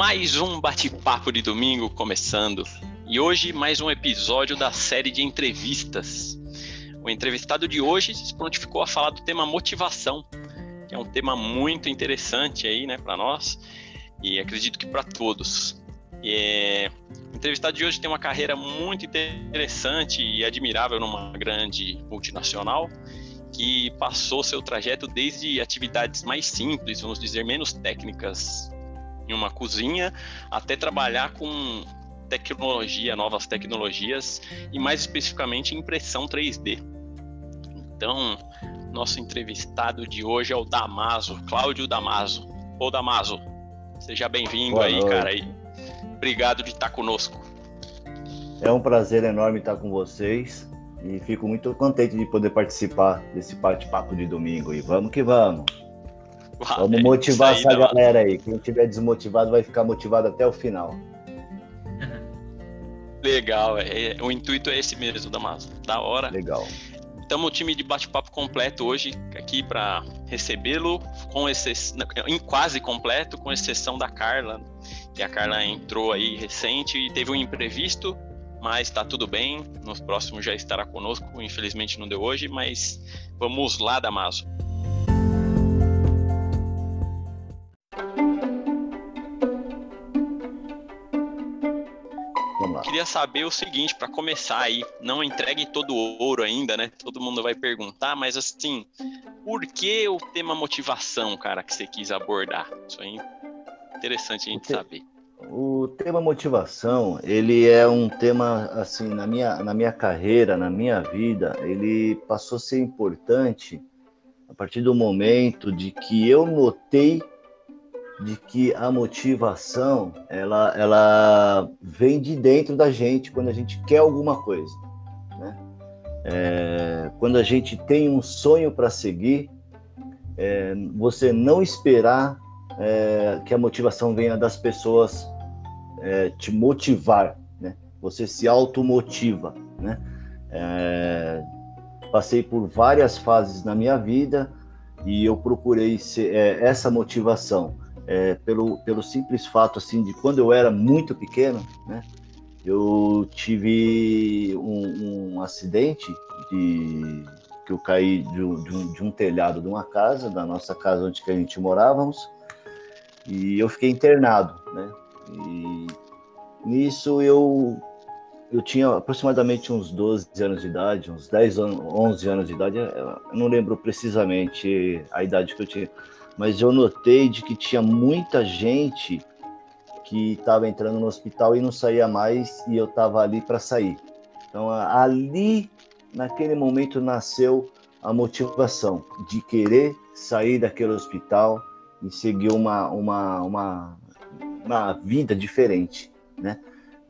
Mais um bate-papo de domingo começando. E hoje mais um episódio da série de entrevistas. O entrevistado de hoje se prontificou a falar do tema motivação, que é um tema muito interessante aí, né, para nós e acredito que para todos. É, o entrevistado de hoje tem uma carreira muito interessante e admirável numa grande multinacional que passou seu trajeto desde atividades mais simples, vamos dizer, menos técnicas em uma cozinha, até trabalhar com tecnologia, novas tecnologias e mais especificamente impressão 3D. Então, nosso entrevistado de hoje é o Damaso, Cláudio Damaso. Ô Damaso, seja bem-vindo aí, noite. cara. E obrigado de estar conosco. É um prazer enorme estar com vocês e fico muito contente de poder participar desse bate-papo de domingo. E vamos que vamos. Vamos é motivar essa galera aí. Quem estiver desmotivado vai ficar motivado até o final. Legal, é, o intuito é esse mesmo, Damaso. Da hora. Legal. Estamos o time de bate-papo completo hoje aqui para recebê-lo, com em quase completo, com exceção da Carla, que a Carla entrou aí recente e teve um imprevisto, mas está tudo bem. No próximo já estará conosco. Infelizmente não deu hoje, mas vamos lá, Damaso. Queria saber o seguinte, para começar aí, não entregue todo o ouro ainda, né? Todo mundo vai perguntar, mas assim, por que o tema motivação, cara, que você quis abordar? Isso aí é interessante a gente saber. O tema motivação, ele é um tema assim na minha na minha carreira, na minha vida, ele passou a ser importante a partir do momento de que eu notei de que a motivação ela ela vem de dentro da gente quando a gente quer alguma coisa, né? É, quando a gente tem um sonho para seguir, é, você não esperar é, que a motivação venha das pessoas é, te motivar, né? Você se automotiva, né? É, passei por várias fases na minha vida e eu procurei ser, é, essa motivação é, pelo, pelo simples fato assim de quando eu era muito pequeno, né? Eu tive um, um acidente de que eu caí de, de, um, de um telhado de uma casa, da nossa casa onde que a gente morávamos, e eu fiquei internado, né? E nisso eu eu tinha aproximadamente uns 12 anos de idade, uns 10 anos, 11 anos de idade, não lembro precisamente a idade que eu tinha, mas eu notei de que tinha muita gente que estava entrando no hospital e não saía mais e eu estava ali para sair. Então ali, naquele momento, nasceu a motivação de querer sair daquele hospital e seguir uma, uma, uma, uma vida diferente, né?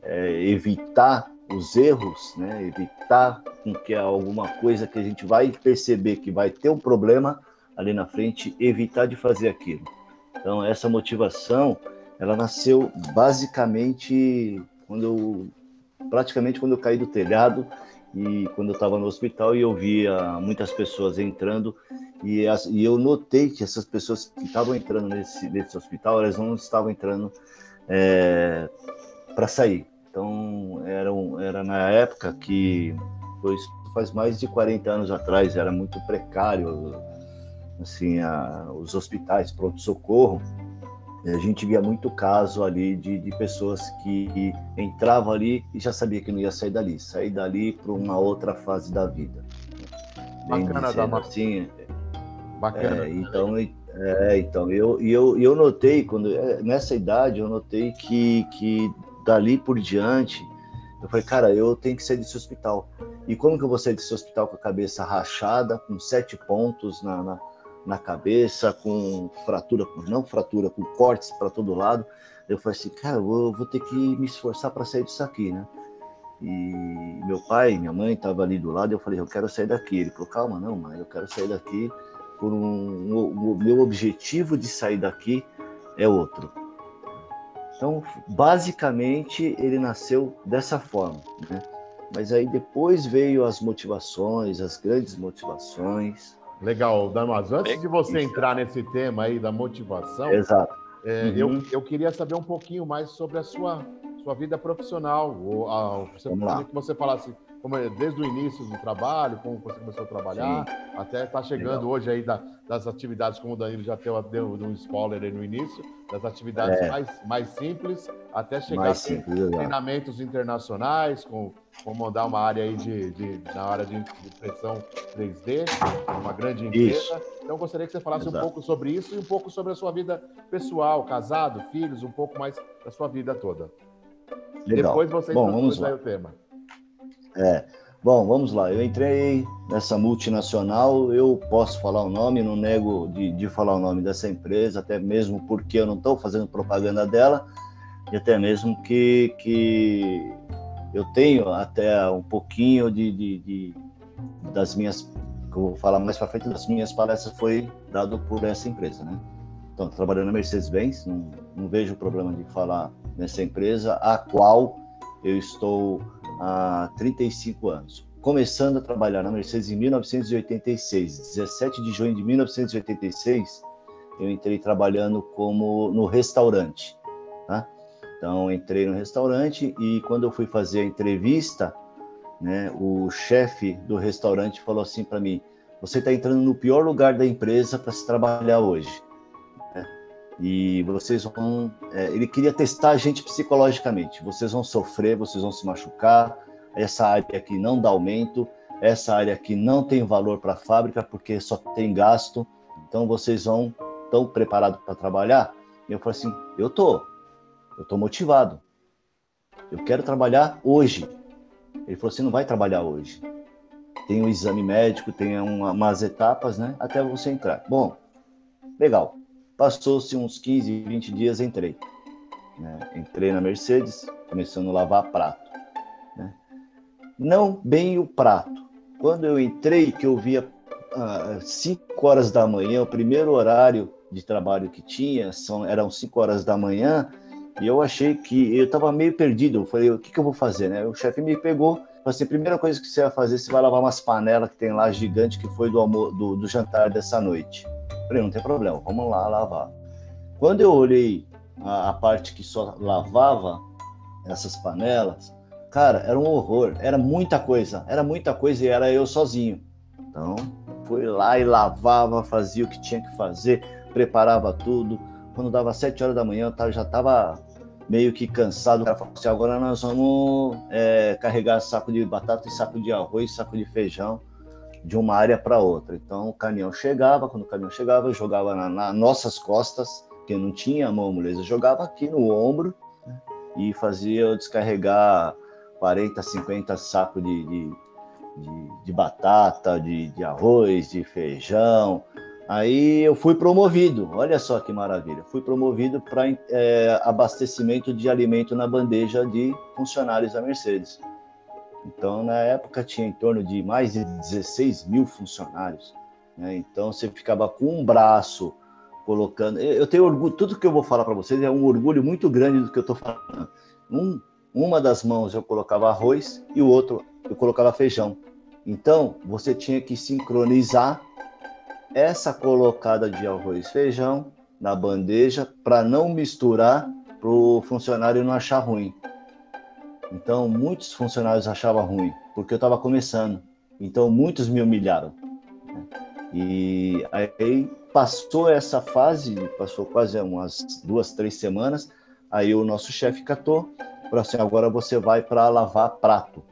É, evitar os erros, né? evitar com que alguma coisa que a gente vai perceber que vai ter um problema ali na frente, evitar de fazer aquilo. Então essa motivação, ela nasceu basicamente quando eu, praticamente quando eu caí do telhado e quando eu estava no hospital e eu via muitas pessoas entrando e, as, e eu notei que essas pessoas que estavam entrando nesse, nesse hospital, elas não estavam entrando é, para sair. Então, era, era na época que, foi, faz mais de 40 anos atrás, era muito precário, assim, a, os hospitais, pronto-socorro, a gente via muito caso ali de, de pessoas que entravam ali e já sabia que não ia sair dali, sair dali para uma outra fase da vida. Bacana, da assim, Bacana. É, então, é, então eu, eu, eu notei, quando é, nessa idade, eu notei que, que dali por diante, eu falei, cara, eu tenho que sair desse hospital. E como que eu vou sair desse hospital com a cabeça rachada, com sete pontos na, na, na cabeça, com fratura, não fratura, com cortes para todo lado? Eu falei assim, cara, eu vou, vou ter que me esforçar para sair disso aqui, né? E meu pai, minha mãe estavam ali do lado, eu falei, eu quero sair daqui. Ele falou, calma, não, mãe, eu quero sair daqui por um, o, meu objetivo de sair daqui é outro. Então, basicamente, ele nasceu dessa forma, né? Mas aí depois veio as motivações, as grandes motivações. Legal, Damaso. Antes de você entrar nesse tema aí da motivação, Exato. É, uhum. eu, eu queria saber um pouquinho mais sobre a sua, sua vida profissional. Ou, a, você, Vamos lá. que você falasse como é, desde o início do trabalho, como você começou a trabalhar, Sim. até está chegando Legal. hoje aí da, das atividades, como o Danilo já deu, deu um spoiler aí no início, das atividades é. mais, mais simples, até chegar a treinamentos internacionais, com, com mandar uma área aí de, de na área de impressão 3D, uma grande empresa. Isso. Então gostaria que você falasse Exato. um pouco sobre isso e um pouco sobre a sua vida pessoal, casado, filhos, um pouco mais da sua vida toda. Legal. Depois você Bom, vamos lá. o tema. É. Bom, vamos lá. Eu entrei nessa multinacional, eu posso falar o nome, não nego de, de falar o nome dessa empresa, até mesmo porque eu não estou fazendo propaganda dela, e até mesmo que, que eu tenho até um pouquinho de, de, de das minhas, que eu vou falar mais para frente, das minhas palestras foi dado por essa empresa, né? Então, trabalhando na Mercedes-Benz, não, não vejo problema de falar nessa empresa, a qual eu estou há 35 anos. Começando a trabalhar na Mercedes em 1986, 17 de junho de 1986, eu entrei trabalhando como no restaurante, tá? Então entrei no restaurante e quando eu fui fazer a entrevista, né, o chefe do restaurante falou assim para mim: "Você está entrando no pior lugar da empresa para se trabalhar hoje." Né? E vocês vão. É, ele queria testar a gente psicologicamente. Vocês vão sofrer, vocês vão se machucar. Essa área aqui não dá aumento. Essa área aqui não tem valor para a fábrica porque só tem gasto. Então vocês vão tão preparados para trabalhar? E eu falei assim: eu tô, eu tô motivado. Eu quero trabalhar hoje. Ele falou assim: não vai trabalhar hoje. Tem um exame médico, tem uma, umas etapas, né? Até você entrar. Bom, legal. Passou-se uns 15, 20 dias, entrei. Né? Entrei na Mercedes, começando a lavar prato. Né? Não bem o prato. Quando eu entrei, que eu via ah, 5 horas da manhã, o primeiro horário de trabalho que tinha, são, eram 5 horas da manhã, e eu achei que eu estava meio perdido. Eu falei, o que, que eu vou fazer? Né? O chefe me pegou, falou assim: primeira coisa que você vai fazer, você vai lavar umas panelas que tem lá gigante que foi do, do, do jantar dessa noite. Falei, não tem problema, vamos lá lavar. Quando eu olhei a, a parte que só lavava essas panelas, cara, era um horror, era muita coisa, era muita coisa e era eu sozinho. Então, fui lá e lavava, fazia o que tinha que fazer, preparava tudo. Quando dava sete horas da manhã, eu já estava meio que cansado. O cara falou assim: agora nós vamos é, carregar saco de batata e saco de arroz, saco de feijão de uma área para outra. Então o caminhão chegava, quando o caminhão chegava, jogava nas na nossas costas, que não tinha mão moleza, jogava aqui no ombro né, e fazia eu descarregar 40, 50 sacos de, de, de, de batata, de, de arroz, de feijão. Aí eu fui promovido, olha só que maravilha, fui promovido para é, abastecimento de alimento na bandeja de funcionários da Mercedes. Então, na época, tinha em torno de mais de 16 mil funcionários. Né? Então, você ficava com um braço colocando. Eu tenho orgulho, tudo que eu vou falar para vocês é um orgulho muito grande do que eu estou falando. Um, uma das mãos eu colocava arroz e o outro eu colocava feijão. Então, você tinha que sincronizar essa colocada de arroz e feijão na bandeja para não misturar para o funcionário não achar ruim. Então, muitos funcionários achavam ruim, porque eu estava começando. Então, muitos me humilharam. E aí passou essa fase, passou quase umas duas, três semanas. Aí o nosso chefe catou, falou assim: agora você vai para lavar prato.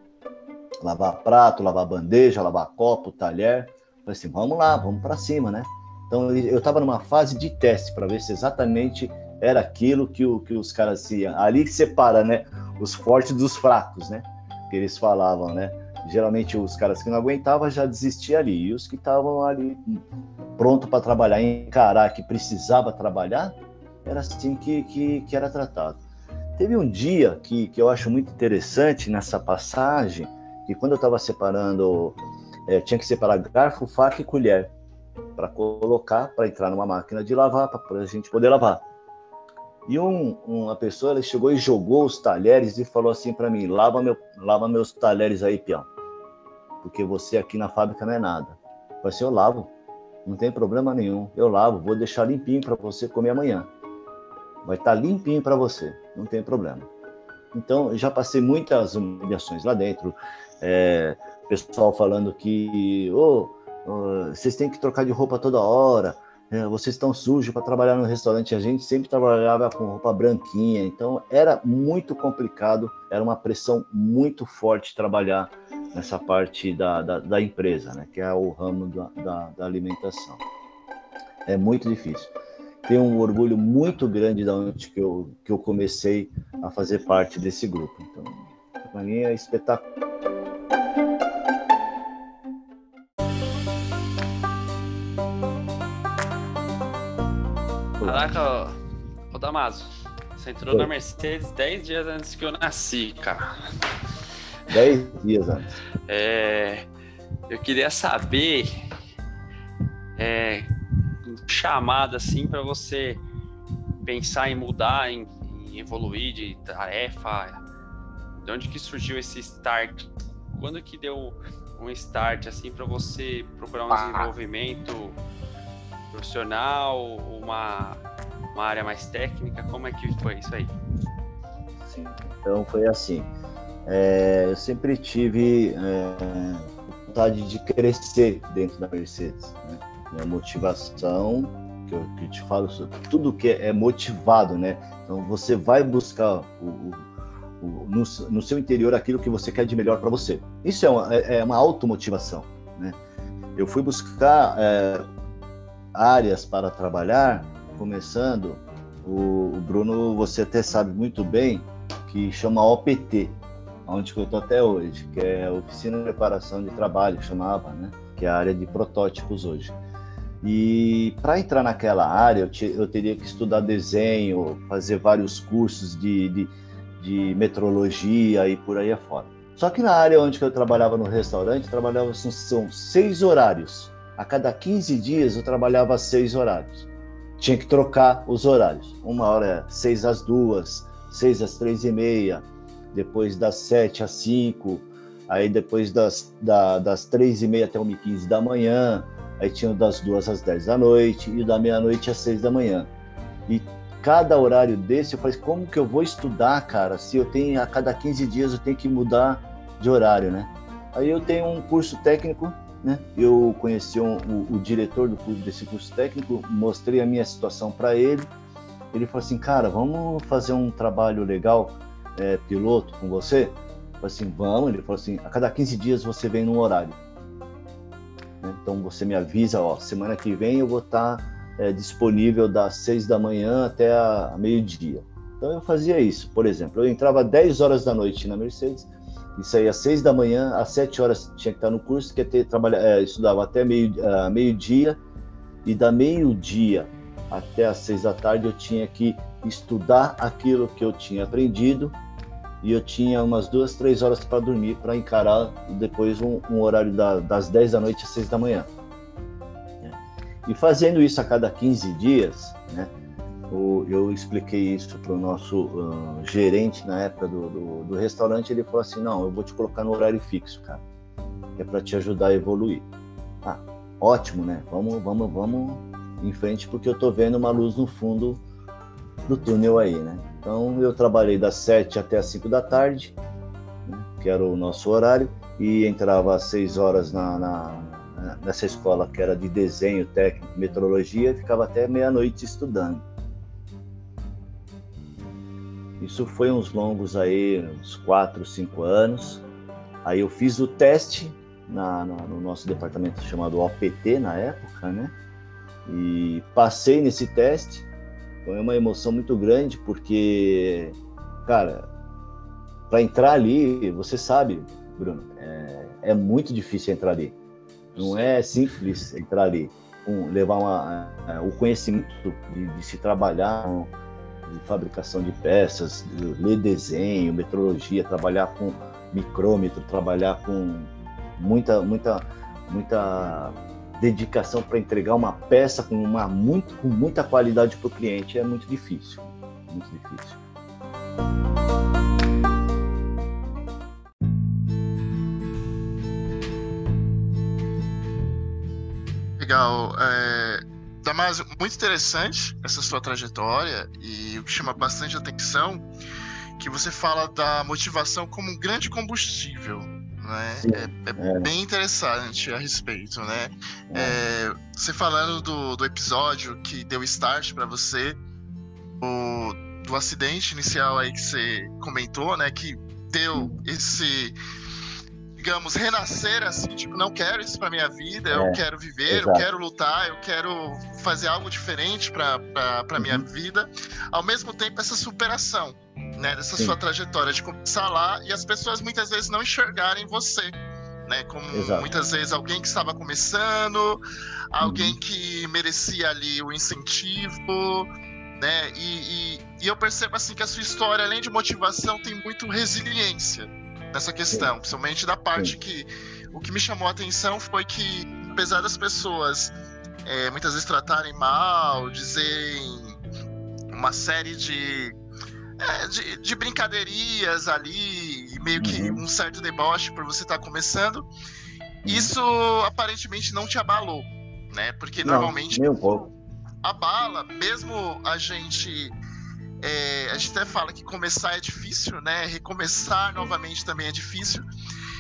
Lavar prato, lavar bandeja, lavar copo, talher. Falei assim: vamos lá, vamos para cima, né? Então eu estava numa fase de teste para ver se exatamente era aquilo que, o, que os caras iam. Ali que separa, né? os fortes dos fracos, né? Que eles falavam, né? Geralmente os caras que não aguentavam já desistiam ali. E os que estavam ali pronto para trabalhar, encarar que precisava trabalhar, era assim que, que, que era tratado. Teve um dia que, que eu acho muito interessante nessa passagem, que quando eu estava separando, é, tinha que separar garfo, faca e colher para colocar, para entrar numa máquina de lavar, para a gente poder lavar. E um, uma pessoa ela chegou e jogou os talheres e falou assim para mim: lava, meu, lava meus talheres aí, peão. Porque você aqui na fábrica não é nada. Eu falei assim: eu lavo, não tem problema nenhum. Eu lavo, vou deixar limpinho para você comer amanhã. vai estar tá limpinho para você, não tem problema. Então, já passei muitas humilhações lá dentro, é, pessoal falando que oh, vocês têm que trocar de roupa toda hora, é, vocês estão sujos para trabalhar no restaurante. A gente sempre trabalhava com roupa branquinha, então era muito complicado, era uma pressão muito forte trabalhar nessa parte da, da, da empresa, né, que é o ramo da, da, da alimentação. É muito difícil. Tenho um orgulho muito grande da onde que eu, que eu comecei a fazer parte desse grupo. Então, para mim é espetacular. Damaso, você entrou Oi. na Mercedes 10 dias antes que eu nasci, cara. 10 dias antes. É, eu queria saber, é, chamada assim para você pensar em mudar, em, em, evoluir de tarefa, de onde que surgiu esse start? Quando que deu um start assim para você procurar um ah. desenvolvimento profissional, uma uma área mais técnica? Como é que foi isso aí? Sim, então foi assim. É, eu sempre tive é, vontade de crescer dentro da Mercedes. Né? Minha motivação, que eu, que te falo, tudo que é motivado, né? Então você vai buscar o, o, o, no, no, seu interior aquilo que você quer de melhor para você. Isso é uma, é, é uma automotivação, né? Eu fui buscar é, áreas para trabalhar começando, o, o, Bruno, você até sabe muito bem que chama OPT, onde eu estou até hoje, que é Oficina de Preparação de Trabalho, chamava, né? Que é a área de protótipos hoje. E para entrar naquela área, eu, te, eu, teria que estudar desenho, fazer vários cursos de, de, de, metrologia e por aí afora. Só que na área onde eu trabalhava no restaurante, trabalhava são seis horários. A cada 15 dias eu trabalhava seis horários tinha que trocar os horários. Uma hora é seis às duas, seis às três e meia, depois das sete às cinco, aí depois das, da, das três e meia até uma e quinze da manhã, aí tinha das duas às dez da noite e da meia-noite às seis da manhã. E cada horário desse, eu falei, como que eu vou estudar, cara, se eu tenho, a cada 15 dias eu tenho que mudar de horário, né? Aí eu tenho um curso técnico né? Eu conheci um, o, o, diretor do curso, desse curso técnico, mostrei a minha situação para ele. Ele falou assim, cara, vamos fazer um trabalho legal é, piloto com você? Eu falei assim, vamos. Ele falou assim, a cada 15 dias você vem num horário. Né? Então você me avisa, ó, semana que vem eu vou estar tá, é, disponível das 6 da manhã até a, a meio-dia. Então eu fazia isso, por exemplo, eu entrava 10 horas da noite na Mercedes, isso aí às seis da manhã, às sete horas tinha que estar no curso, que ter trabalhar, é, estudava até meio, uh, meio dia e da meio dia até às seis da tarde eu tinha que estudar aquilo que eu tinha aprendido e eu tinha umas duas, três horas para dormir para encarar depois um, um horário da, das dez da noite às seis da manhã. E fazendo isso a cada 15 dias, né, eu expliquei isso para o nosso uh, gerente na época do, do, do, restaurante. Ele falou assim: Não, eu vou te colocar no horário fixo, cara, que é para te ajudar a evoluir. Ah, ótimo, né? Vamos, vamos, vamos em frente, porque eu tô vendo uma luz no fundo do túnel aí, né? Então eu trabalhei das 7 até as 5 da tarde, né, que era o nosso horário, e entrava às 6 horas na, na, nessa escola que era de desenho técnico, metrologia, e ficava até meia-noite estudando. Isso foi uns longos aí, uns 4, 5 anos. Aí eu fiz o teste na, na, no nosso departamento chamado OPT na época, né? E passei nesse teste. Foi uma emoção muito grande porque, cara, para entrar ali, você sabe, Bruno, é, é, muito difícil entrar ali. Não é simples entrar ali. Um, levar uma, é, o conhecimento de, de se trabalhar de fabricação de peças, ler desenho, metrologia, trabalhar com micrômetro, trabalhar com muita, muita, muita dedicação para entregar uma peça com, uma, muito, com muita qualidade para o cliente é muito difícil. Muito difícil. Legal. É, Damásio, muito interessante essa sua trajetória e o que chama bastante atenção que você fala da motivação como um grande combustível, né? É, é, é, bem interessante a respeito, né? É. é você falando do, do episódio que deu start para você, o, do acidente inicial aí que você comentou, né? Que deu esse digamos, renascer assim, tipo, não quero isso para minha vida, eu é, quero viver, exato. eu quero lutar, eu quero fazer algo diferente para minha uhum. vida. Ao mesmo tempo, essa superação, né, dessa Sim. sua trajetória de começar lá e as pessoas muitas vezes não enxergarem você. Né, como Exato. muitas vezes alguém que estava começando, alguém uhum. que merecia ali o incentivo, né? E, e, e, eu percebo assim que a sua história, além de motivação, tem muito resiliência nessa questão, principalmente da parte que o que me chamou a atenção foi que, apesar das pessoas é, muitas vezes tratarem mal, dizerem uma série de, é, de, de, brincaderias ali, meio que uhum. um certo deboche por você estar tá começando, isso aparentemente não te abalou, né? Porque não, normalmente um abala, mesmo a gente é, a gente até fala que começar é difícil, né? Recomeçar novamente também é difícil.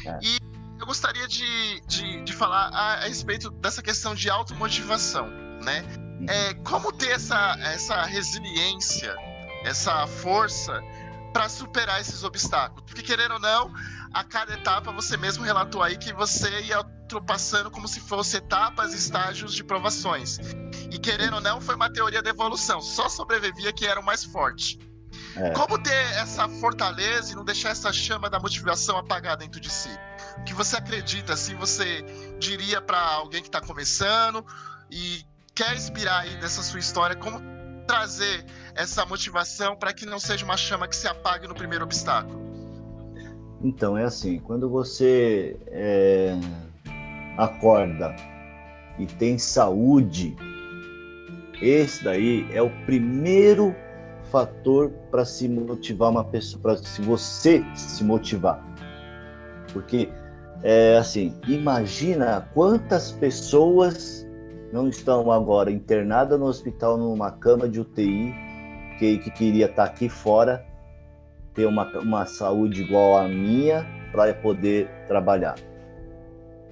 É. E eu gostaria de, de, de falar a, a, respeito dessa questão de automotivação, né? Uhum. É, como ter essa, essa resiliência, essa força para superar esses obstáculos? Porque, querendo ou não, a cada etapa você mesmo relatou aí que você ia ultrapassando como se fosse etapas e estágios de provações. E querendo ou não, foi uma teoria da evolução. Só sobrevivia que era o mais forte. É. Como ter essa fortaleza e não deixar essa chama da motivação apagar dentro de si? O que você acredita, assim, você diria para alguém que está começando e quer inspirar aí nessa sua história, como trazer essa motivação para que não seja uma chama que se apague no primeiro obstáculo? Então, é assim, quando você é, acorda e tem saúde, esse daí é o primeiro fator para se motivar uma pessoa, para se você se motivar. Porque é assim, imagina quantas pessoas não estão agora internadas no hospital numa cama de UTI que, que queria estar tá aqui fora, ter uma, uma saúde igual à minha para poder trabalhar.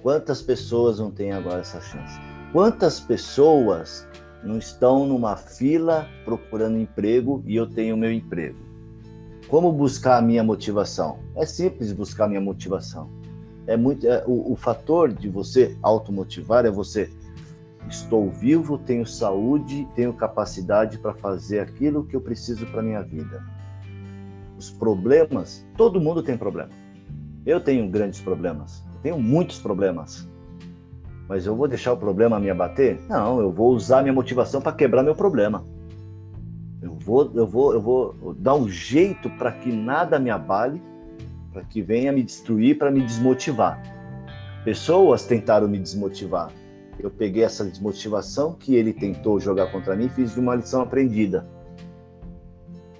Quantas pessoas não têm agora essa chance? Quantas pessoas não estão numa fila procurando emprego e eu tenho meu emprego? Como buscar a minha motivação? É simples buscar a minha motivação. É muito é, o, o fator de você automotivar é você estou vivo, tenho saúde, tenho capacidade para fazer aquilo que eu preciso para minha vida. Os problemas, todo mundo tem problema. Eu tenho grandes problemas. Tenho muitos problemas. Mas eu vou deixar o problema me abater? Não, eu vou usar minha motivação para quebrar meu problema. Eu vou, eu vou, eu vou dar um jeito para que nada me abale, para que venha me destruir, para me desmotivar. Pessoas tentaram me desmotivar. Eu peguei essa desmotivação que ele tentou jogar contra mim e fiz de uma lição aprendida.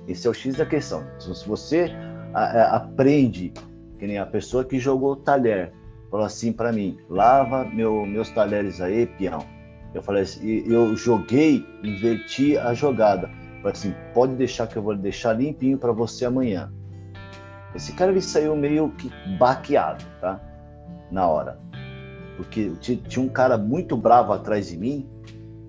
Esse é o X da questão. Se você aprende, que nem a pessoa que jogou o talher, falou assim para mim: lava meu, meus talheres aí, peão. Eu falei assim, eu joguei, inverti a jogada. Falei assim, pode deixar que eu vou deixar limpinho para você amanhã. Esse cara ele saiu meio que baqueado, tá? Na hora. Porque tinha um cara muito bravo atrás de mim,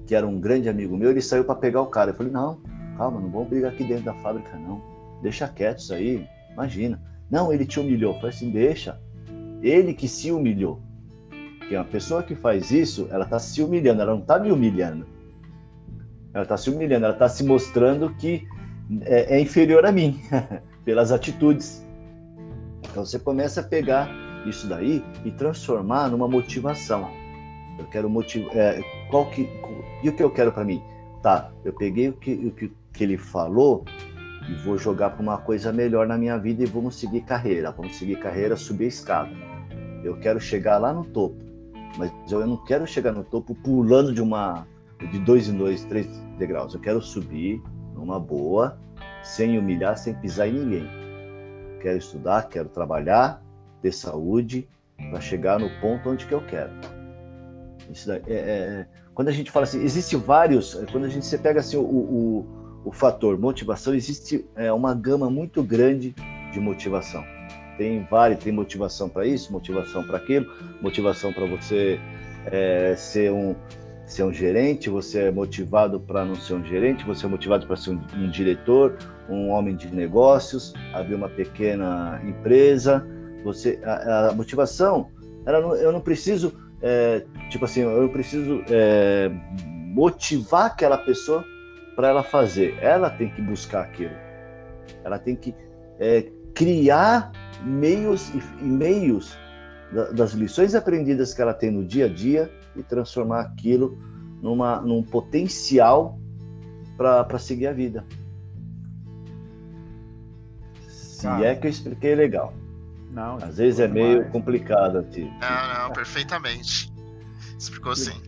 que era um grande amigo meu, ele saiu para pegar o cara. Eu falei, não, calma, não vamos brigar aqui dentro da fábrica, não. Deixa quieto isso aí, imagina. Não, ele te humilhou. Eu assim, deixa, ele que se humilhou. Porque uma pessoa que faz isso, ela está se humilhando, ela não está me humilhando. Ela está se humilhando, ela está se mostrando que é, é inferior a mim, pelas atitudes. Então você começa a pegar isso daí e transformar numa motivação. Eu quero motivar. É, qual que, e o que eu quero para mim? Tá, eu peguei o que, o que, que ele falou e vou jogar para uma coisa melhor na minha vida e vamos seguir carreira. Vamos seguir carreira, subir a escada. Eu quero chegar lá no topo, mas eu não quero chegar no topo pulando de uma de dois em dois, três degraus. Eu quero subir numa boa, sem humilhar, sem pisar em ninguém. Quero estudar, quero trabalhar, ter saúde para chegar no ponto onde que eu quero. Daí, é, é, quando a gente fala assim, existe vários, quando a gente você pega assim o, o, o fator motivação, existe é, uma gama muito grande de motivação. Tem vários, tem motivação para isso, motivação para aquilo, motivação para você é, ser um ser um gerente, você é motivado para não ser um gerente, você é motivado para ser um, um, diretor, um homem de negócios, abrir uma pequena empresa. Você, a, a motivação, não, eu não preciso, é, tipo assim, eu preciso é, motivar aquela pessoa para ela fazer. Ela tem que buscar aquilo. Ela tem que é, criar meios e meios das lições aprendidas que ela tem no dia a dia e transformar aquilo numa, num potencial para seguir a vida. Se ah, é que eu expliquei legal. Não, Às vezes é meio demais. complicado. Tipo. Não, não, perfeitamente. Explicou sim.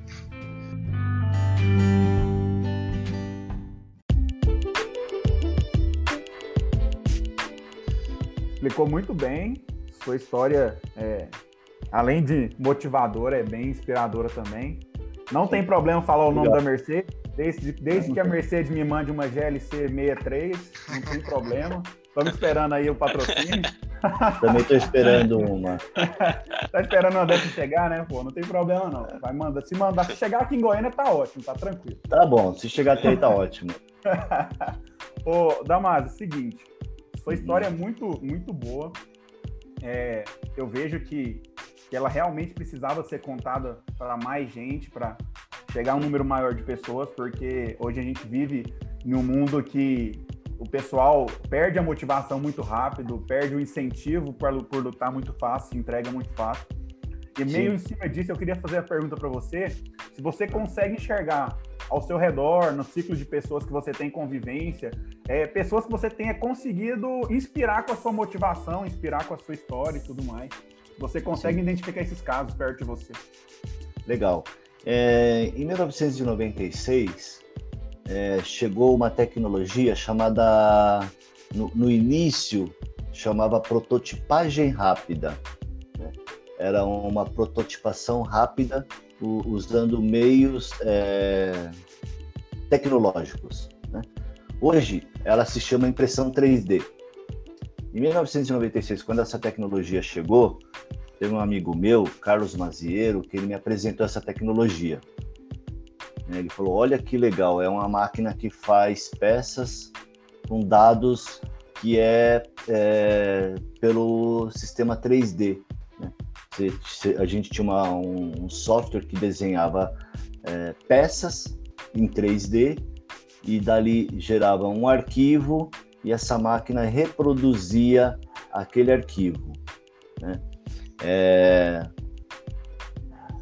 Explicou muito bem. Sua história é, além de motivadora, é bem inspiradora também. Não tem problema falar o nome da Mercedes, desde, desde que a Mercedes me mande uma GLC 63, não tem problema. Estamos esperando aí o patrocínio. Também estou esperando uma. tá esperando uma dessa chegar, né? Pô, não tem problema não. Vai mandar. Se mandar, se chegar aqui em Goiânia, tá ótimo, tá tranquilo. Tá bom, se chegar até aí, tá ótimo. Ô, Damaso, seguinte. Sua história é muito, muito boa. É, eu vejo que que ela realmente precisava ser contada para mais gente, para chegar a um número maior de pessoas, porque hoje a gente vive em um mundo que o pessoal perde a motivação muito rápido, perde o incentivo por, por lutar muito fácil, se entrega muito fácil. E meio Sim. em cima disso, eu queria fazer a pergunta para você: se você consegue enxergar ao seu redor, no ciclo de pessoas que você tem convivência, é, pessoas que você tenha conseguido inspirar com a sua motivação, inspirar com a sua história e tudo mais. Você consegue Sim. identificar esses casos perto de você. Legal. É, em 1996, é, chegou uma tecnologia chamada, no, no, início, chamava prototipagem rápida. Né? Era uma prototipação rápida usando meios é, tecnológicos. Né? Hoje, ela se chama impressão 3D. Em 1996, quando essa tecnologia chegou, teve um amigo meu, Carlos Maziero, que ele me apresentou essa tecnologia. Ele falou: Olha que legal, é uma máquina que faz peças com dados que é, é pelo sistema 3D. A gente tinha uma, um software que desenhava é, peças em 3D e dali gerava um arquivo e essa máquina reproduzia aquele arquivo. Né? É...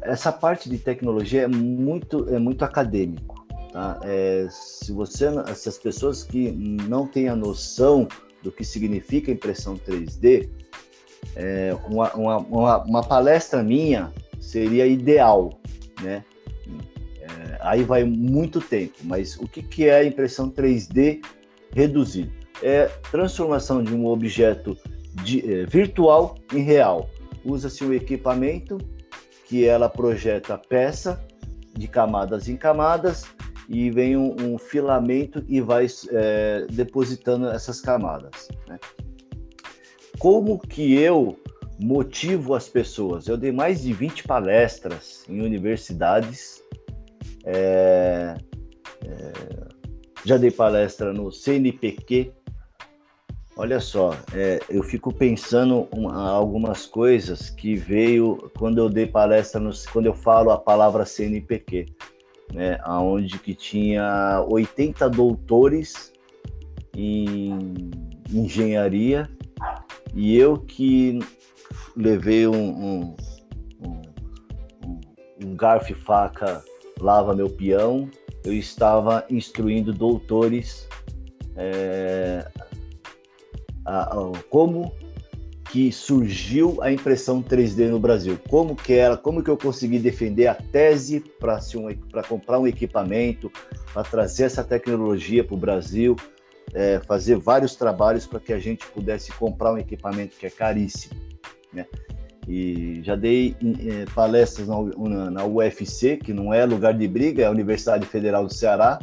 Essa parte de tecnologia é muito, é muito acadêmico. Tá? É, se você, essas pessoas que não têm a noção do que significa impressão 3D, é, uma, uma, uma, uma, palestra minha seria ideal, né? É, aí vai muito tempo, mas o que, que é impressão 3D reduzida? é transformação de um objeto de, é, virtual em real. Usa-se um equipamento que ela projeta peça de camadas em camadas e vem um, um filamento e vai é, depositando essas camadas. Né? Como que eu motivo as pessoas? Eu dei mais de 20 palestras em universidades. É, é, já dei palestra no CNPq, Olha só, é, eu fico pensando uma, algumas coisas que veio quando eu dei palestra, no, quando eu falo a palavra CNPq, né, aonde que tinha 80 doutores em engenharia e eu que levei um, um, um, um garfo e faca lava meu peão, eu estava instruindo doutores é, a, a, como que surgiu a impressão 3D no Brasil, como que era, como que eu consegui defender a tese para um, comprar um equipamento, para trazer essa tecnologia para o Brasil, é, fazer vários trabalhos para que a gente pudesse comprar um equipamento que é caríssimo, né? E já dei é, palestras na, na, UFC, que não é lugar de briga, é a Universidade Federal do Ceará.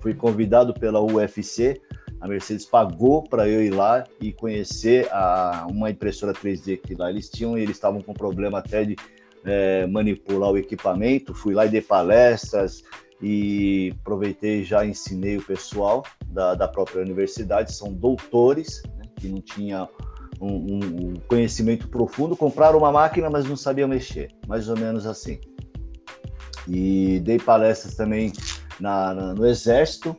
Fui convidado pela UFC. A Mercedes pagou para eu ir lá e conhecer a, uma impressora 3D que lá eles tinham. E eles estavam com problema até de é, manipular o equipamento. Fui lá e dei palestras e aproveitei já ensinei o pessoal da, da própria universidade. São doutores né, que não tinha um, um, conhecimento profundo, compraram uma máquina, mas não sabiam mexer, mais ou menos assim. E dei palestras também na, na, no Exército,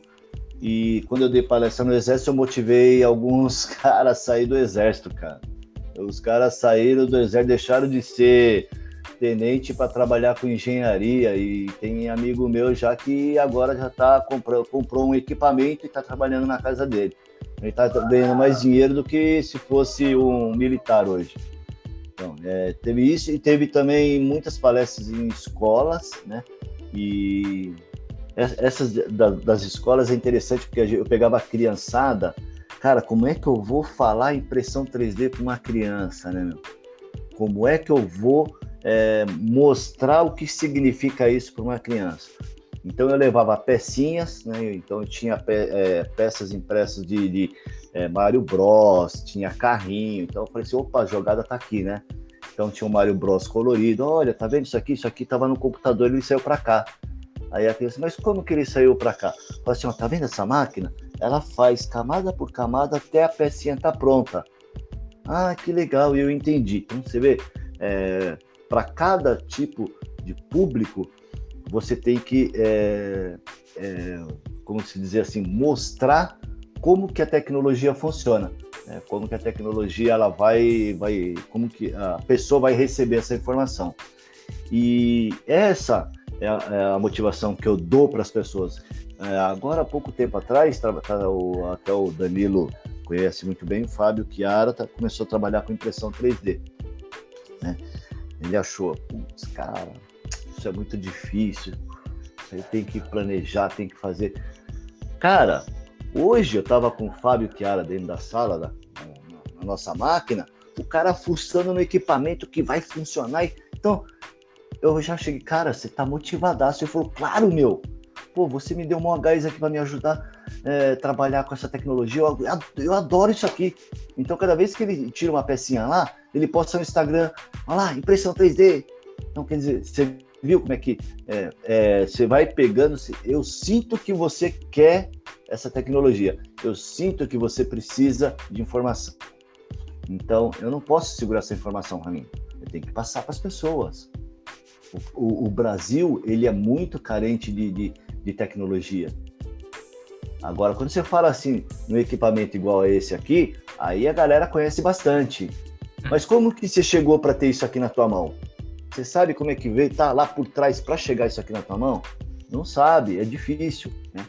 e quando eu dei palestra no Exército, eu motivei alguns caras a sair do Exército, cara. Os caras saíram do Exército, deixaram de ser tenente para trabalhar com engenharia e tem amigo meu já que agora já tá comprou, comprou um equipamento e está trabalhando na casa dele. Ele está ganhando mais dinheiro do que se fosse um militar hoje. Então, é, teve isso e teve também muitas palestras em escolas, né? E essas das escolas é interessante porque eu pegava a criançada, cara, como é que eu vou falar impressão 3D para uma criança, né? Meu? Como é que eu vou é, mostrar o que significa isso para uma criança? Então eu levava pecinhas, né? Então eu tinha pe é, peças impressas de, de é, Mario Bros, tinha carrinho. Então eu falei assim, opa, a jogada tá aqui, né? Então tinha o Mario Bros colorido. Olha, tá vendo isso aqui? Isso aqui tava no computador, ele saiu para cá. Aí a criança, mas como que ele saiu para cá? Eu falei assim, ó, tá vendo essa máquina? Ela faz camada por camada até a pecinha tá pronta. Ah, que legal, eu entendi. Então você vê, é, para cada tipo de público, você tem que, é, é, como se dizer assim, mostrar como que a tecnologia funciona, né? como que a tecnologia ela vai, vai, como que a pessoa vai receber essa informação. E essa é a, é a motivação que eu dou para as pessoas. É, agora, há pouco tempo atrás, tá, o, até o Danilo conhece muito bem, o Fábio Chiara tá, começou a trabalhar com impressão 3D. Né? Ele achou, putz, cara, isso é muito difícil. Você tem que planejar, tem que fazer. Cara, hoje eu tava com o Fábio Chiara dentro da sala, da, na, nossa máquina, o cara fuçando no equipamento que vai funcionar. Então, eu já cheguei, cara, você tá motivadaço. Ele falou, claro, meu. Pô, você me deu um gás aqui para me ajudar a é, trabalhar com essa tecnologia. Eu, eu, adoro isso aqui. Então, cada vez que ele tira uma pecinha lá, ele posta no Instagram, olha lá, impressão 3D. Então, quer dizer, você viu como é que é, é, você vai pegando? Eu sinto que você quer essa tecnologia. Eu sinto que você precisa de informação. Então, eu não posso segurar essa informação para mim. Eu tenho que passar para as pessoas. O, o, o, Brasil, ele é muito carente de, de, de tecnologia. Agora, quando você fala assim, no equipamento igual a esse aqui, aí a galera conhece bastante. Mas como que você chegou para ter isso aqui na tua mão? Você sabe como é que veio, tá lá por trás para chegar isso aqui na tua mão? Não sabe, é difícil, né?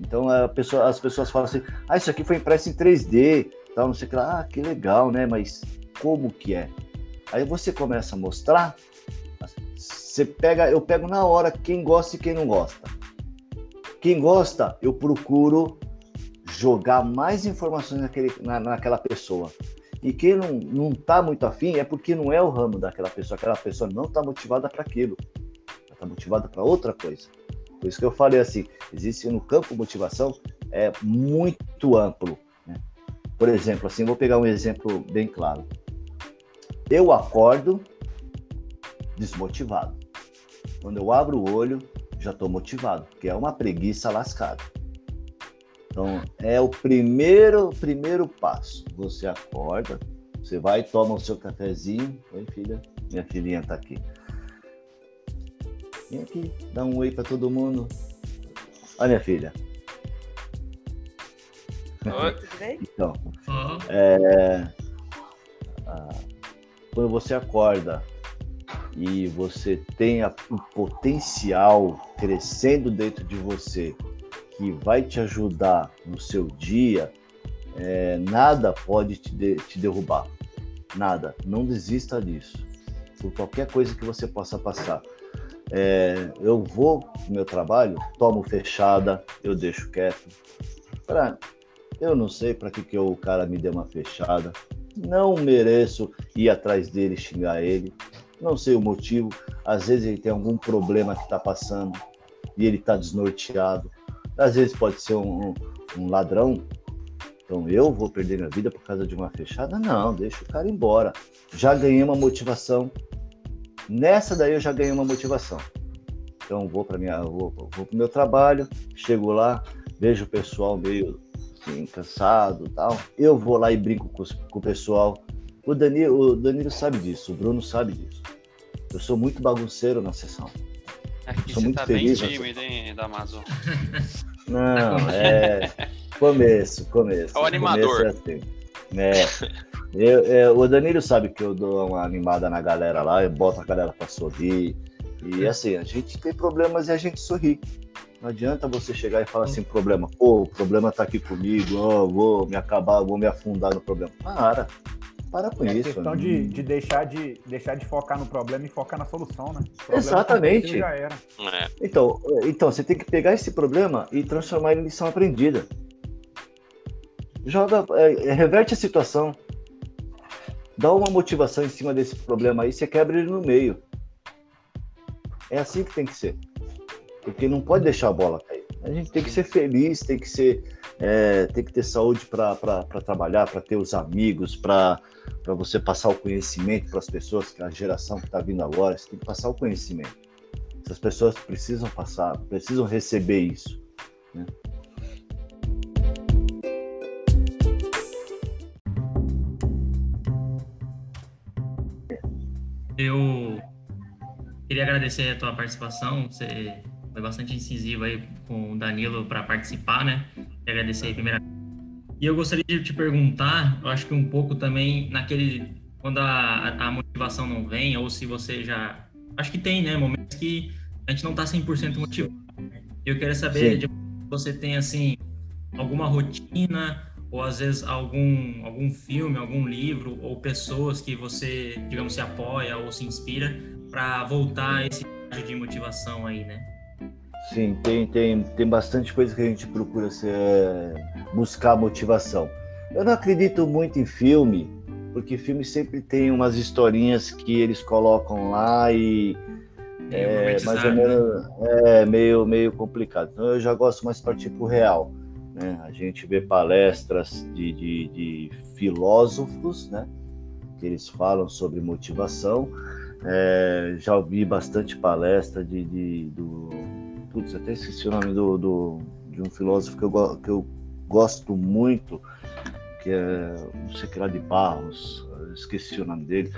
Então pessoa, as pessoas falam assim, ah, isso aqui foi impresso em 3D, tal, não sei o que lá, ah, que legal, né? Mas como que é? Aí você começa a mostrar, você pega, eu pego na hora quem gosta e quem não gosta. Quem gosta, eu procuro jogar mais informações naquele, na, naquela pessoa. E quem não, não tá muito afim é porque não é o ramo daquela pessoa, aquela pessoa não está motivada para aquilo, ela está motivada para outra coisa. Por isso que eu falei assim, existe no campo motivação é muito amplo. Né? Por exemplo, assim, vou pegar um exemplo bem claro. Eu acordo desmotivado. Quando eu abro o olho, já estou motivado, porque é uma preguiça lascada. Então, é o primeiro, primeiro passo. Você acorda, você vai, toma o seu cafezinho. Oi, filha. Minha filhinha tá aqui. Vem aqui, dá um oi para todo mundo. Olha, minha filha. Oi. Tudo bem? Então, uhum. é, quando você acorda e você tem o potencial crescendo dentro de você que vai te ajudar no seu dia, é, nada pode te, de, te derrubar. Nada. Não desista disso. Por qualquer coisa que você possa passar. É, eu vou no meu trabalho, tomo fechada, eu deixo quieto. Pra, eu não sei para que, que o cara me deu uma fechada. não mereço ir atrás dele, xingar ele. Não sei o motivo. Às vezes ele tem algum problema que está passando e ele está desnorteado. Às vezes pode ser um, um, ladrão. Então eu vou perder minha vida por causa de uma fechada? Não, deixa o cara embora. Já ganhei uma motivação. Nessa daí eu já ganhei uma motivação. Então vou para minha, vou, vou pro meu trabalho, chego lá, vejo o pessoal meio assim, cansado, tal. Eu vou lá e brinco com, com o pessoal. O Danilo, o Danilo sabe disso, o Bruno sabe disso. Eu sou muito bagunceiro na sessão. Aqui sou muito tá feliz. bem tímido, hein, Damaso? Não, é começo, começo. É o animador. É assim. É. Eu, eu, o Danilo sabe que eu dou uma animada na galera lá, eu boto a galera pra sorrir. E assim, a gente tem problemas e a gente sorri. Não adianta você chegar e falar assim, problema, pô, o problema tá aqui comigo, oh, vou me acabar, vou me afundar no problema. Para, para com é isso. É questão de, de, deixar de deixar de focar no problema e focar na solução, né? Exatamente. É. Então, então, você tem que pegar esse problema e transformar ele em lição aprendida. Joga, é, reverte a situação. Dá uma motivação em cima desse problema aí, você quebra ele no meio. É assim que tem que ser. Porque não pode deixar a bola cair. A gente tem que ser feliz, tem que ser, é, tem que ter saúde para trabalhar, para ter os amigos, para você passar o conhecimento para as pessoas, que é a geração que está vindo agora, você tem que passar o conhecimento. Essas pessoas precisam passar, precisam receber isso. Né? Eu Queria agradecer a tua participação, você foi bastante incisivo aí com o Danilo para participar, né? Queria agradecer aí primeiro. E eu gostaria de te perguntar, eu acho que um pouco também naquele quando a, a motivação não vem ou se você já acho que tem, né, momentos que a gente não está 100% motivado. Eu quero saber Sim. de você tem assim alguma rotina ou às vezes algum algum filme, algum livro ou pessoas que você, digamos, se apoia ou se inspira para voltar a esse de motivação aí, né? Sim, tem, tem, tem bastante coisa que a gente procura ser, buscar motivação. Eu não acredito muito em filme, porque filme sempre tem umas historinhas que eles colocam lá e é, mais ou menos né? é meio, meio complicado. Então eu já gosto mais para tipo real. Né? A gente vê palestras de, de, de filósofos, né? Que eles falam sobre motivação é, já ouvi bastante palestra de, de do. Putz, até esqueci o nome do, do, de um filósofo que eu, que eu gosto muito, que é não sei que lá de Barros, esqueci o nome dele.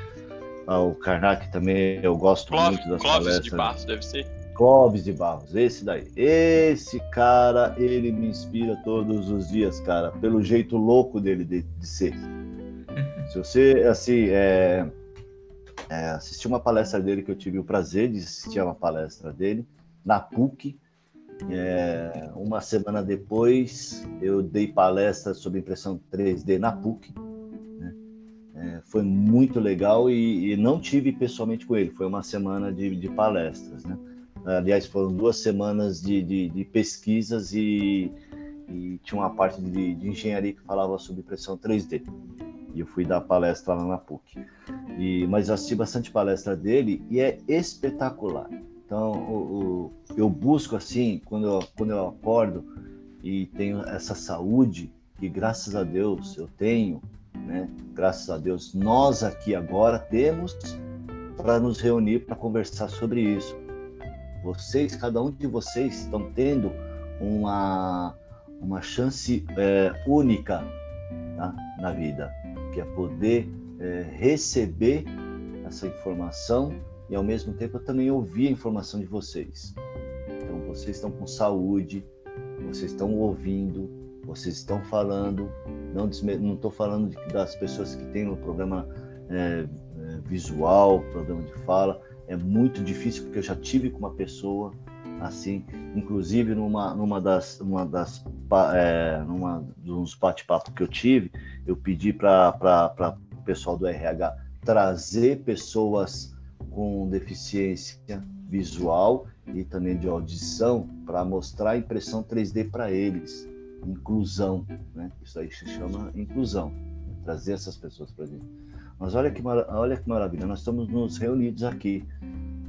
Ah, o Karnak também eu gosto Clóvis, muito das Clóvis palestras. de Barros, deve ser. Clóvis de Barros, esse daí. Esse cara, ele me inspira todos os dias, cara, pelo jeito louco dele de, de ser. Se você, assim, é, é, assisti uma palestra dele que eu tive o prazer de assistir a uma palestra dele na PUC. É, uma semana depois, eu dei palestra sobre impressão 3D na PUC. Né? É, foi muito legal e, e, não tive pessoalmente com ele. Foi uma semana de, de palestras. Né? Aliás, foram duas semanas de, de, de pesquisas e, e, tinha uma parte de, engenharia que falava sobre impressão 3D e eu fui dar palestra lá na PUC. E, mas eu assisti bastante palestra dele e é espetacular. Então, eu busco assim, quando eu, quando eu acordo e tenho essa saúde, que graças a Deus eu tenho, né? Graças a Deus nós aqui agora temos para nos reunir para conversar sobre isso. Vocês, cada um de vocês estão tendo uma, uma chance é, única tá? na vida que é poder é, receber essa informação e ao mesmo tempo também ouvir a informação de vocês. Então vocês estão com saúde, vocês estão ouvindo, vocês estão falando. Não estou falando de, das pessoas que têm um problema é, é, visual, problema de fala. É muito difícil porque eu já tive com uma pessoa assim, inclusive numa, numa das, uma das é, numa dos bate-papos que eu tive, eu pedi para o pessoal do RH trazer pessoas com deficiência visual e também de audição para mostrar a impressão 3D para eles, inclusão, né? Isso aí se chama inclusão, trazer essas pessoas para dentro. Mas olha que, olha que maravilha, nós estamos nos reunidos aqui,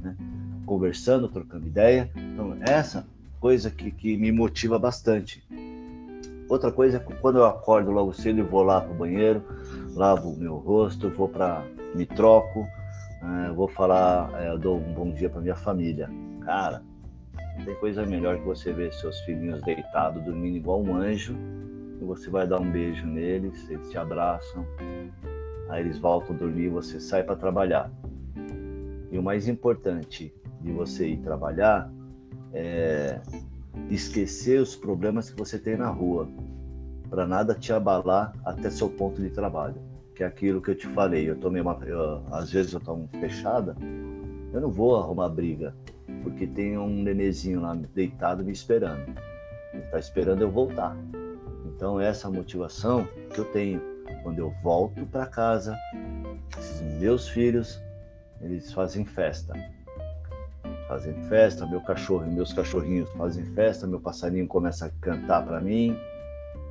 né? conversando, trocando ideia. Então, essa coisa que, que me motiva bastante. Outra coisa é que quando eu acordo logo cedo e vou lá para o banheiro, lavo o meu rosto, vou para me troco, é, vou falar, é, eu dou um bom dia para minha família. Cara, tem coisa melhor que você ver seus filhinhos deitados, dormindo igual um anjo, e você vai dar um beijo neles, eles te abraçam, aí eles voltam a dormir e você sai para trabalhar. E o mais importante de você ir trabalhar é esquecer os problemas que você tem na rua, para nada te abalar até seu ponto de trabalho. Que é aquilo que eu te falei, eu tomei uma, eu, às vezes eu tomo fechada, eu não vou arrumar briga, porque tem um nenezinho lá deitado me esperando. Ele está esperando eu voltar. Então essa motivação que eu tenho quando eu volto para casa, meus filhos, eles fazem festa. Fazem festa, meu cachorro e meus cachorrinhos fazem festa, meu passarinho começa a cantar para mim.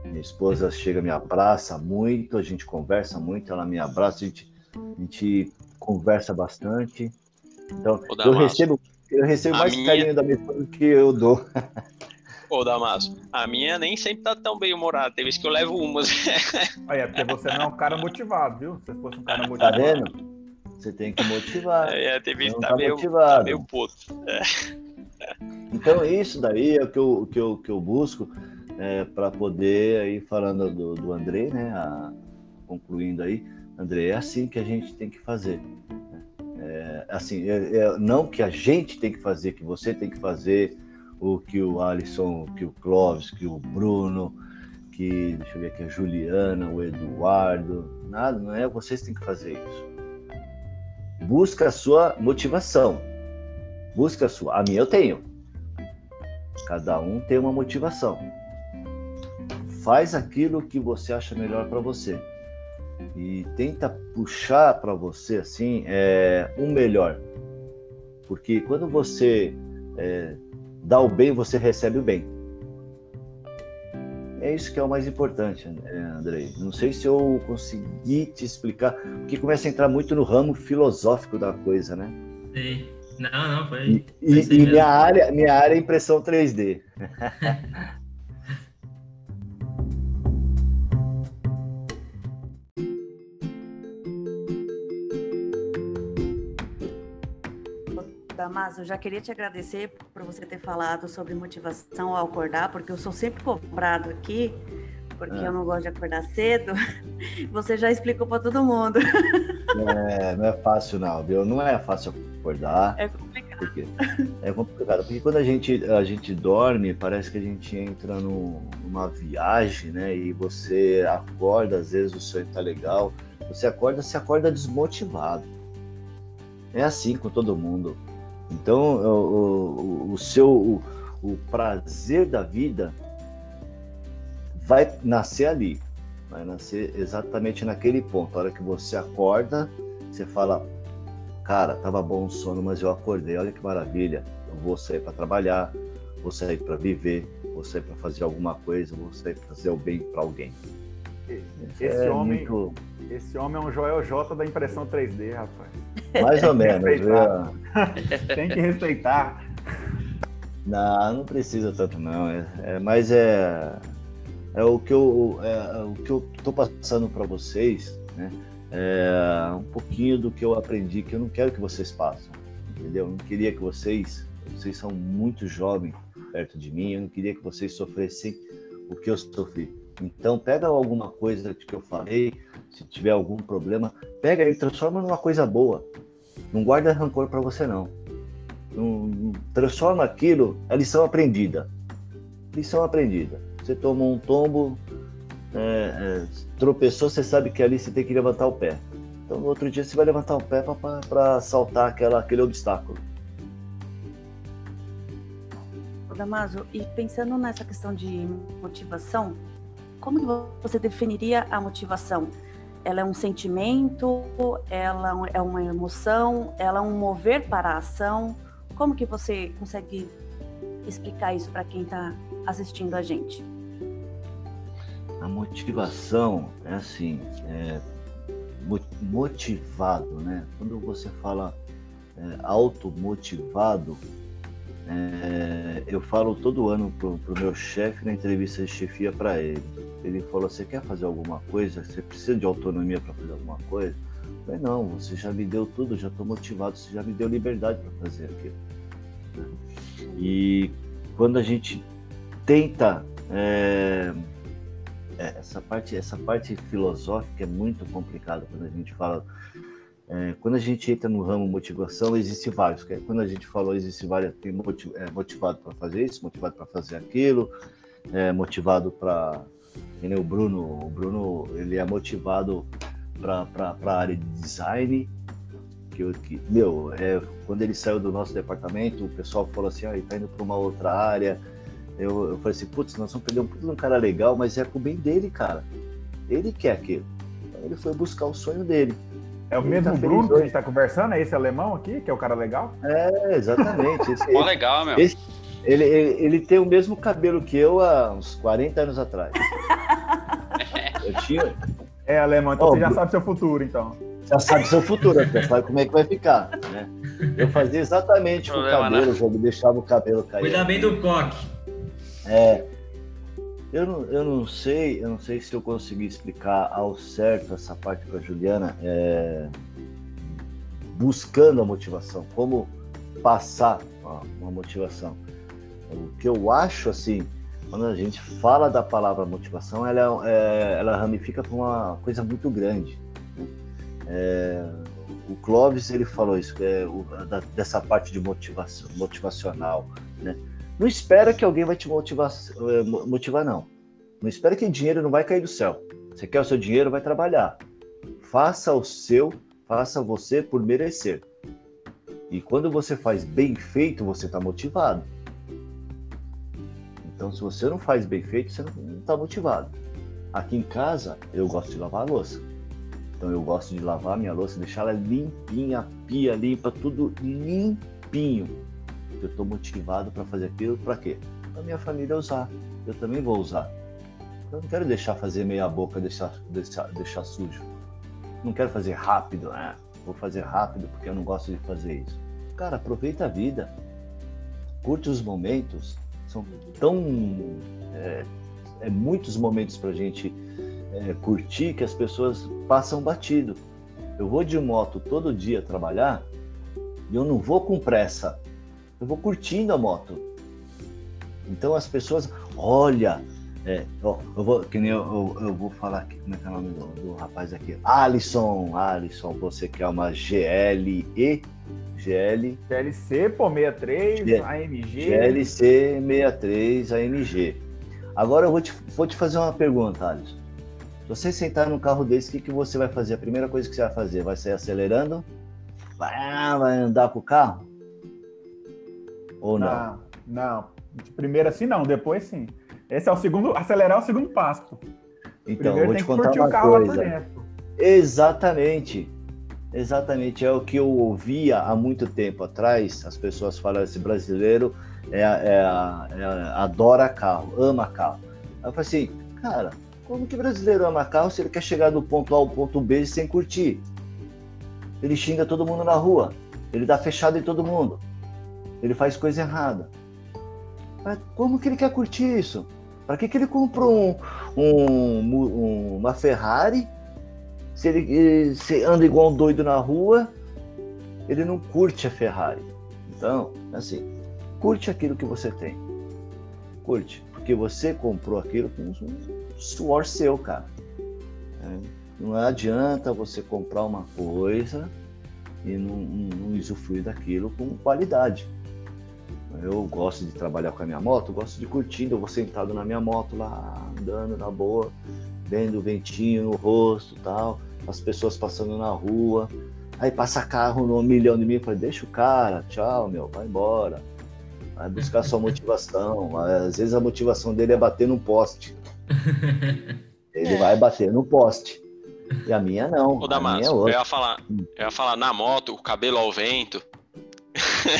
Minha esposa chega, me abraça muito, a gente conversa muito, ela me abraça, a gente, a gente conversa bastante. Então, eu recebo, eu recebo mais minha... carinho da minha esposa do que eu dou. Ô, Damaso, a minha nem sempre tá tão bem humorada. Tem vezes que eu levo umas. Olha, é porque você não é um cara motivado, viu? Se fosse um cara tá motivado. Tá vendo? Você tem que motivar. É, tem vezes que tá, tá, meio, tá meio puto. É. Então, isso daí é o que eu, que eu, que eu busco é, para poder, aí falando do, do André, né? A, concluindo aí, André, é assim que a gente tem que fazer. Né? É, assim, é, é, não que a gente tem que fazer, que você tem que fazer, o que o Alisson, que o Clóvis, que o Bruno, que, deixa eu ver aqui, a Juliana, o Eduardo, nada, não é vocês têm que fazer isso. Busca a sua motivação. Busca a sua. A minha eu tenho. Cada um tem uma motivação. Faz aquilo que você acha melhor para você. E tenta puxar para você assim é, um melhor. Porque quando você é, dá o bem, você recebe o bem. É isso que é o mais importante, Andrei. Não sei se eu consegui te explicar, porque começa a entrar muito no ramo filosófico da coisa, né? Sim. Não, não, foi. E, e minha, área, minha área é impressão 3D. Damaso, eu já queria te agradecer por você ter falado sobre motivação ao acordar, porque eu sou sempre cobrado aqui, porque é. eu não gosto de acordar cedo. Você já explicou para todo mundo. É, não é fácil não, viu? Não é fácil acordar. É complicado. Porque, é complicado, porque quando a gente, a gente dorme, parece que a gente entra no, numa viagem, né? E você acorda, às vezes o sonho tá legal, você acorda, você acorda desmotivado. É assim com todo mundo. Então, o, o, o seu o, o prazer da vida vai nascer ali, vai nascer exatamente naquele ponto. A hora que você acorda, você fala, cara, tava bom o sono, mas eu acordei, olha que maravilha. Eu vou sair para trabalhar, vou sair para viver, vou sair para fazer alguma coisa, vou sair para fazer o bem para alguém. Esse é homem, muito... esse homem é um Joel J da impressão 3D, rapaz. Mais ou menos. Tem que respeitar. Não, não precisa tanto não. É, é, mas é, é o que eu é, é o que eu tô passando para vocês, né? É um pouquinho do que eu aprendi que eu não quero que vocês passem, entendeu? Eu não queria que vocês, vocês são muito jovens perto de mim, eu não queria que vocês sofressem o que eu sofri. Então pega alguma coisa que eu falei, se tiver algum problema, pega e transforma numa coisa boa. Não guarda rancor para você não. Transforma aquilo, a lição aprendida. Lição aprendida. Você tomou um tombo, é, é, tropeçou, você sabe que ali você tem que levantar o pé. Então no outro dia você vai levantar o pé para saltar aquela, aquele obstáculo. Damaso, e pensando nessa questão de motivação, como você definiria a motivação? ela é um sentimento, ela é uma emoção, ela é um mover para a ação. Como que você consegue explicar isso para quem está assistindo a gente? A motivação é assim, é motivado, né? Quando você fala é, automotivado, é, eu falo todo ano pro, pro meu chefe na entrevista de chefia para ele. Ele falou: Você quer fazer alguma coisa? Você precisa de autonomia para fazer alguma coisa? Eu falei: Não, você já me deu tudo, já estou motivado, você já me deu liberdade para fazer aquilo. E quando a gente tenta é, é, essa parte essa parte filosófica é muito complicada quando a gente fala é, quando a gente entra no ramo motivação existe vários quando a gente falou existe vários tem é, motivado para fazer isso motivado para fazer aquilo é, motivado para o Bruno o Bruno ele é motivado para a área de design que, que meu é, quando ele saiu do nosso departamento o pessoal falou assim ah, ele está indo para uma outra área eu, eu falei assim, putz, nós vamos perder um um cara legal, mas é pro bem dele, cara. Ele quer aquilo. Então ele foi buscar o sonho dele. É o mesmo tá Bruno que a gente tá conversando? É esse alemão aqui, que é o cara legal? É, exatamente. Esse, legal, meu. Esse, ele, ele, ele, tem o mesmo cabelo que eu há uns 40 anos atrás. eu tinha. É, alemão, então oh, você já sabe seu futuro, então. Já sabe seu futuro, já sabe como é que vai ficar, né? Eu fazia exatamente com o cabelo, né? já deixava o cabelo cair. Cuida bem do coque. É, eu não, eu não sei, eu não sei se eu consegui explicar ao certo essa parte para a Juliana, é, buscando a motivação, como passar uma motivação. O que eu acho assim, quando a gente fala da palavra motivação, ela, é, ela ramifica para uma coisa muito grande. Né? É, o Clóvis ele falou isso, é, o, da, dessa parte de motivação, motivacional, né? Não espera que alguém vai te motivar, eh, motivar não. Não espera que dinheiro não vai cair do céu. Você quer o seu dinheiro, vai trabalhar. Faça o seu, faça você por merecer. E quando você faz bem feito, você está motivado. Então, se você não faz bem feito, você não está motivado. Aqui em casa, eu gosto de lavar a louça. Então, eu gosto de lavar a minha louça, deixar ela limpinha, a pia limpa, tudo limpinho eu estou motivado para fazer aquilo, para quê? Para minha família usar. Eu também vou usar. Eu não quero deixar fazer meia boca, deixar, deixar, deixar sujo. Não quero fazer rápido, né? Vou fazer rápido porque eu não gosto de fazer isso. Cara, aproveita a vida. Curte os momentos. São tão. É, é muitos momentos para gente é, curtir que as pessoas passam batido. Eu vou de moto todo dia trabalhar e eu não vou com pressa eu vou curtindo a moto. Então as pessoas, olha, é, ó, eu vou, que nem eu, eu, eu, vou falar aqui, como é que é o nome do, do rapaz aqui? Alisson, Alisson, você quer uma GLE? GL. GLC, pô, 63, G, AMG. GLC 63 AMG. Agora eu vou te, vou te fazer uma pergunta, Alisson. Se você sentar no carro desse, o que, que você vai fazer? A primeira coisa que você vai fazer, vai sair acelerando? Vai, vai andar com o carro? Ou não? Não, não. De primeira assim não, depois sim. Esse é o segundo, acelerar é o segundo passo. Então, Primeiro vou te contar uma coisa. Exatamente. Exatamente, é o que eu ouvia há muito tempo atrás. As pessoas falam esse brasileiro é, é, é, adora carro, ama carro. Eu falei assim, cara, como que brasileiro ama carro se ele quer chegar do ponto A ao ponto B sem curtir? Ele xinga todo mundo na rua, ele dá fechado em todo mundo ele faz coisa errada. Mas como que ele quer curtir isso? Para que, que ele comprou um, um, uma Ferrari? Se ele se anda igual um doido na rua, ele não curte a Ferrari. Então, assim, curte aquilo que você tem. Curte, porque você comprou aquilo com um suor seu, cara. É, não adianta você comprar uma coisa e não, não, não usufruir daquilo com qualidade. Eu gosto de trabalhar com a minha moto, gosto de curtindo, eu vou sentado na minha moto lá, andando na boa, vendo o ventinho no rosto tal, as pessoas passando na rua. Aí passa carro no milhão de mim, eu falei, deixa o cara, tchau, meu, vai embora. Vai buscar sua motivação. Às vezes a motivação dele é bater no poste. Ele é. vai bater no poste. E a minha não. Ô, Damasco, é eu, ia falar, eu ia falar na moto, o cabelo ao vento.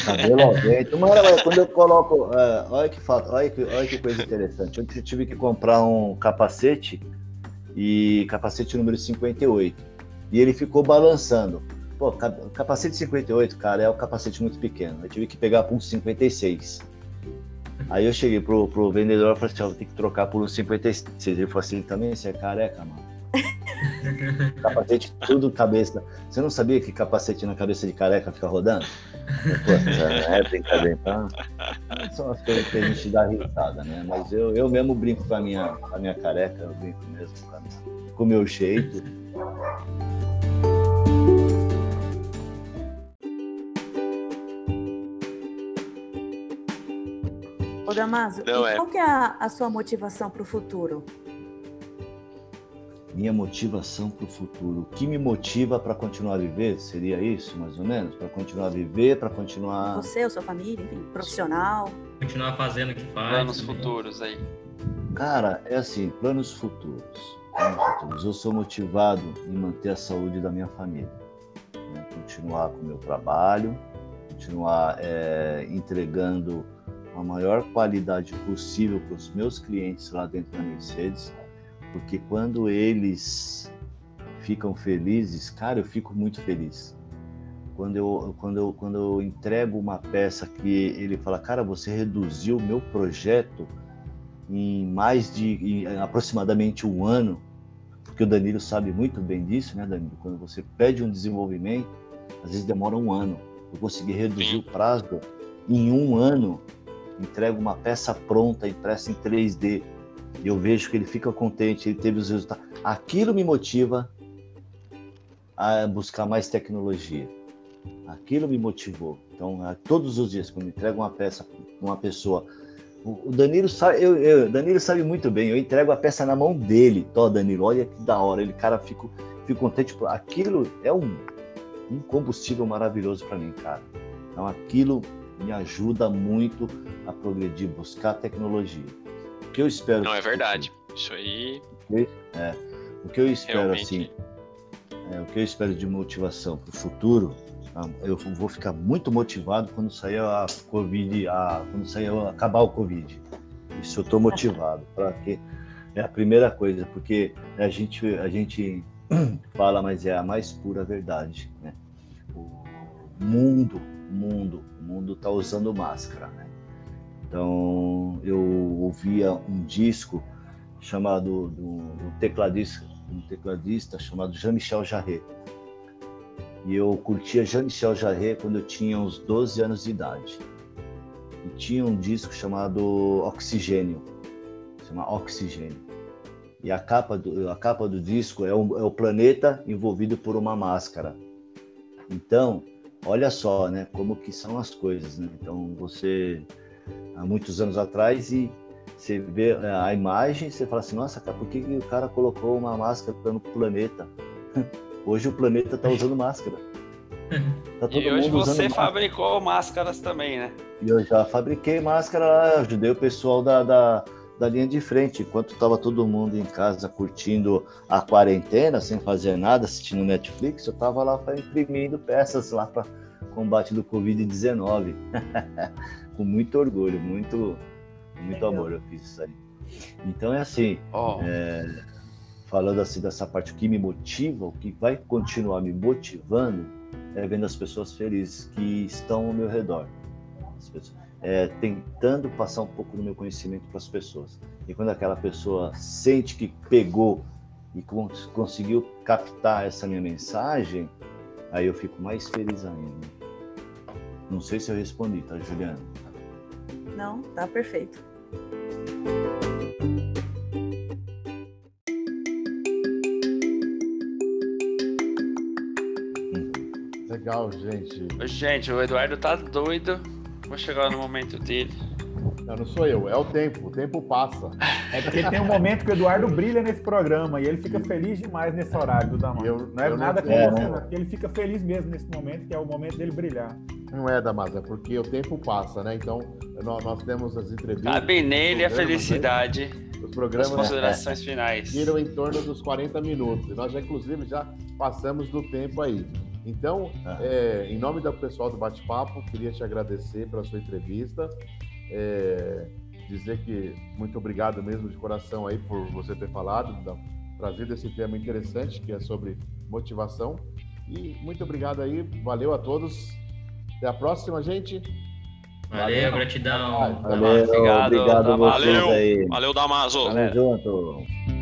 Cabelo ao vento. Mano, quando eu coloco. É, olha, que fato, olha, que, olha que coisa interessante. Eu tive que comprar um capacete e capacete número 58. E ele ficou balançando. Pô, capacete 58, cara, é um capacete muito pequeno. Eu tive que pegar por um 56. Aí eu cheguei pro, pro vendedor e falei assim, ó, ter que trocar por um 56. Ele falou assim, também você é careca, mano. capacete tudo cabeça. Você não sabia que capacete na cabeça de careca fica rodando? Pô, é brincadeira. Então, são as coisas que a gente dá risada, né? Mas eu, eu mesmo brinco com a minha, com a minha careca, eu brinco mesmo com o meu jeito. Ô Damaso, Não, e é. qual que é a, a sua motivação para o futuro? Minha motivação para o futuro. O que me motiva para continuar a viver? Seria isso, mais ou menos? Para continuar a viver, para continuar. Você, a sua família, enfim, profissional. Continuar fazendo o que faz. Planos futuros aí. Cara, é assim, planos futuros. Planos futuros. Eu sou motivado em manter a saúde da minha família. Né? Continuar com o meu trabalho, continuar é, entregando a maior qualidade possível para os meus clientes lá dentro da Mercedes, porque quando eles ficam felizes, cara, eu fico muito feliz. Quando eu, quando eu, quando eu entrego uma peça que ele fala, cara, você reduziu o meu projeto em mais de em aproximadamente um ano, porque o Danilo sabe muito bem disso, né, Danilo? Quando você pede um desenvolvimento, às vezes demora um ano. Eu consegui reduzir o prazo em um ano entrega uma peça pronta, impressa em 3D, e eu vejo que ele fica contente, ele teve os resultados. Aquilo me motiva a buscar mais tecnologia. Aquilo me motivou. Então, todos os dias, quando entrego uma peça uma pessoa, o Danilo sabe, eu, eu, Danilo sabe muito bem, eu entrego a peça na mão dele. Tó, Danilo, olha que da hora. Ele, cara, fico, fico contente. Aquilo é um, um combustível maravilhoso para mim, cara. Então, aquilo me ajuda muito a progredir, buscar tecnologia. O que eu espero. Não, é verdade. Isso aí. É, o que eu espero, Realmente. assim. É, o que eu espero de motivação para o futuro, tá? eu vou ficar muito motivado quando sair a Covid, a, quando sair acabar o Covid. Isso eu estou motivado, para que é a primeira coisa, porque a gente, a gente fala, mas é a mais pura verdade, né? O mundo, mundo mundo está usando máscara, né? Então eu ouvia um disco chamado do, um tecladista, um tecladista chamado Jean-Michel Jarre. E eu curtia Jean-Michel Jarre quando eu tinha uns 12 anos de idade. E tinha um disco chamado Oxigênio, chama Oxigênio. E a capa do, a capa do disco é o, é o planeta envolvido por uma máscara. Então, olha só, né, como que são as coisas, né? Então você há muitos anos atrás e você vê é, a imagem, você fala assim, nossa, cara, por que, que o cara colocou uma máscara no planeta? Hoje o planeta está usando máscara. Tá e hoje você fabricou máscaras também, né? E eu já fabriquei máscara, ajudei o pessoal da, da da linha de frente, enquanto estava todo mundo em casa curtindo a quarentena, sem fazer nada, assistindo Netflix, eu estava lá imprimindo peças lá para combate do Covid-19. Com muito orgulho, muito, muito amor eu fiz isso aí. Então é assim, oh. é, falando assim dessa parte, o que me motiva, o que vai continuar me motivando, é vendo as pessoas felizes que estão ao meu redor. As pessoas, é, tentando passar um pouco do meu conhecimento para as pessoas. E quando aquela pessoa sente que pegou e cons conseguiu captar essa minha mensagem, aí eu fico mais feliz ainda. Não sei se eu respondi, tá, Juliana? Não, tá perfeito. Legal, gente. Gente, o Eduardo tá doido Vou chegar no momento dele. Não, não sou eu, é o tempo. O tempo passa. É porque tem um momento que o Eduardo brilha nesse programa e ele fica feliz demais nesse horário do Damaso. Não é nada com é, você, não. Ele fica feliz mesmo nesse momento, que é o momento dele brilhar. Não é, Damaso, é porque o tempo passa, né? Então, nós, nós temos as entrevistas. Cabe nele a né? felicidade. Né? Os programas. As considerações finais. Giram em torno dos 40 minutos. Nós já, inclusive, já passamos do tempo aí. Então, ah. é, em nome do pessoal do Bate-Papo, queria te agradecer pela sua entrevista. É, dizer que muito obrigado mesmo de coração aí por você ter falado da, trazido esse tema interessante que é sobre motivação. E muito obrigado aí, valeu a todos. Até a próxima, gente. Valeu, valeu. gratidão. Valeu, obrigado, obrigado valeu, aí. valeu, Damaso. Tamo junto.